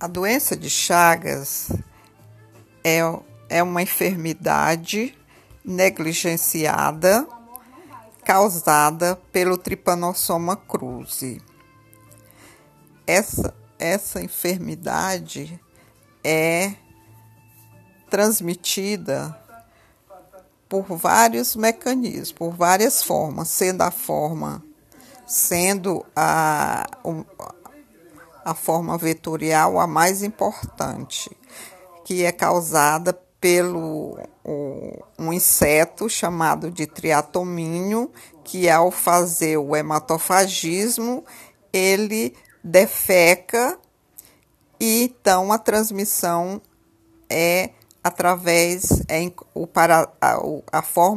A doença de Chagas é, é uma enfermidade negligenciada causada pelo Trypanosoma cruzi. Essa, essa enfermidade é transmitida por vários mecanismos, por várias formas, sendo a forma, sendo a, a forma vetorial a mais importante, que é causada pelo um inseto chamado de triatomínio, que ao fazer o hematofagismo, ele defeca e então a transmissão é através é, o, para, a, a forma